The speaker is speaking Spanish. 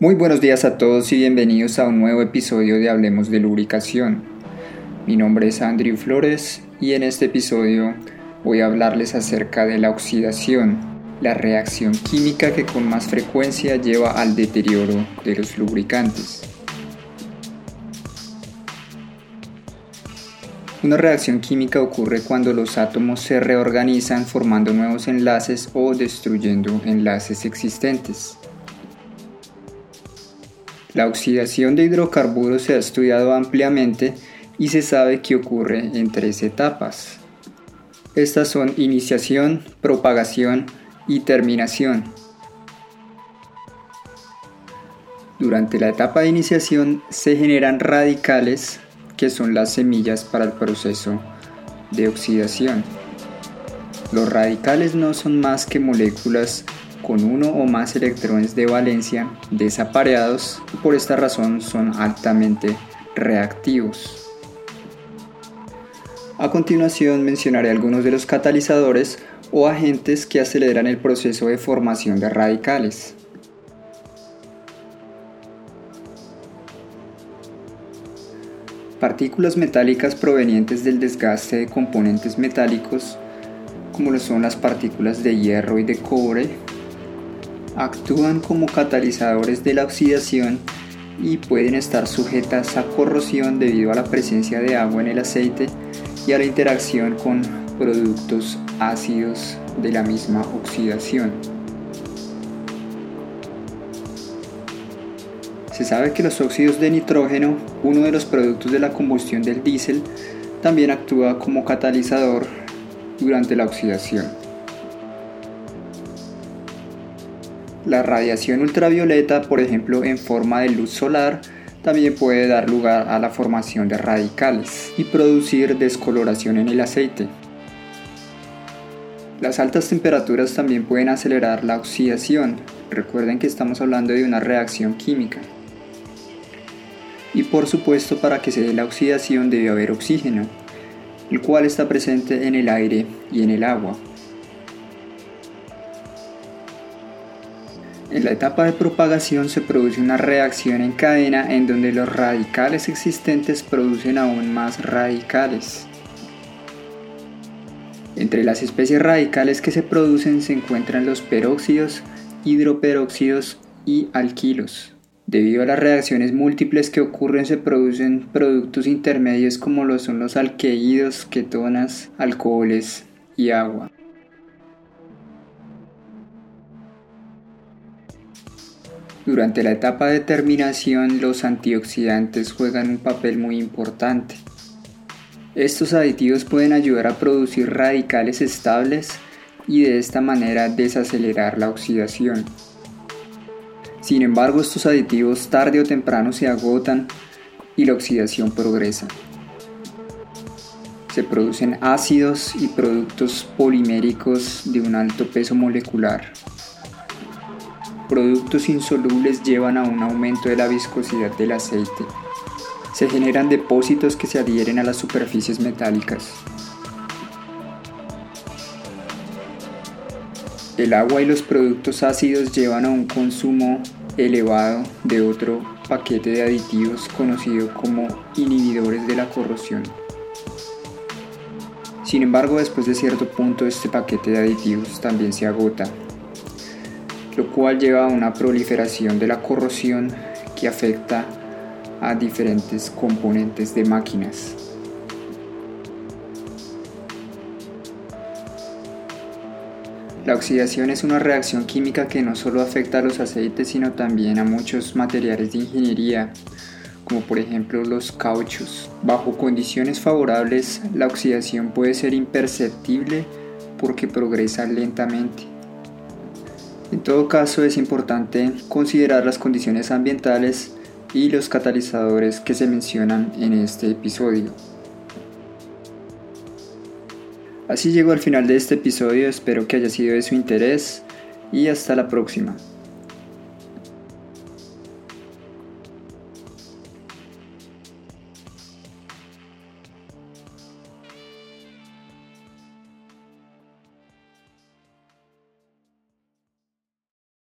Muy buenos días a todos y bienvenidos a un nuevo episodio de Hablemos de Lubricación. Mi nombre es Andrew Flores y en este episodio voy a hablarles acerca de la oxidación, la reacción química que con más frecuencia lleva al deterioro de los lubricantes. Una reacción química ocurre cuando los átomos se reorganizan formando nuevos enlaces o destruyendo enlaces existentes. La oxidación de hidrocarburos se ha estudiado ampliamente y se sabe que ocurre en tres etapas. Estas son iniciación, propagación y terminación. Durante la etapa de iniciación se generan radicales que son las semillas para el proceso de oxidación. Los radicales no son más que moléculas con uno o más electrones de valencia desapareados y por esta razón son altamente reactivos. A continuación mencionaré algunos de los catalizadores o agentes que aceleran el proceso de formación de radicales. Partículas metálicas provenientes del desgaste de componentes metálicos, como lo son las partículas de hierro y de cobre, actúan como catalizadores de la oxidación y pueden estar sujetas a corrosión debido a la presencia de agua en el aceite y a la interacción con productos ácidos de la misma oxidación. Se sabe que los óxidos de nitrógeno, uno de los productos de la combustión del diésel, también actúa como catalizador durante la oxidación. La radiación ultravioleta, por ejemplo en forma de luz solar, también puede dar lugar a la formación de radicales y producir descoloración en el aceite. Las altas temperaturas también pueden acelerar la oxidación. Recuerden que estamos hablando de una reacción química. Y por supuesto para que se dé la oxidación debe haber oxígeno, el cual está presente en el aire y en el agua. En la etapa de propagación se produce una reacción en cadena en donde los radicales existentes producen aún más radicales. Entre las especies radicales que se producen se encuentran los peróxidos, hidroperóxidos y alquilos. Debido a las reacciones múltiples que ocurren se producen productos intermedios como lo son los alqueídos, ketonas, alcoholes y agua. Durante la etapa de terminación los antioxidantes juegan un papel muy importante. Estos aditivos pueden ayudar a producir radicales estables y de esta manera desacelerar la oxidación. Sin embargo, estos aditivos tarde o temprano se agotan y la oxidación progresa. Se producen ácidos y productos poliméricos de un alto peso molecular productos insolubles llevan a un aumento de la viscosidad del aceite. Se generan depósitos que se adhieren a las superficies metálicas. El agua y los productos ácidos llevan a un consumo elevado de otro paquete de aditivos conocido como inhibidores de la corrosión. Sin embargo, después de cierto punto este paquete de aditivos también se agota lo cual lleva a una proliferación de la corrosión que afecta a diferentes componentes de máquinas. La oxidación es una reacción química que no solo afecta a los aceites, sino también a muchos materiales de ingeniería, como por ejemplo los cauchos. Bajo condiciones favorables, la oxidación puede ser imperceptible porque progresa lentamente. En todo caso es importante considerar las condiciones ambientales y los catalizadores que se mencionan en este episodio. Así llego al final de este episodio, espero que haya sido de su interés y hasta la próxima.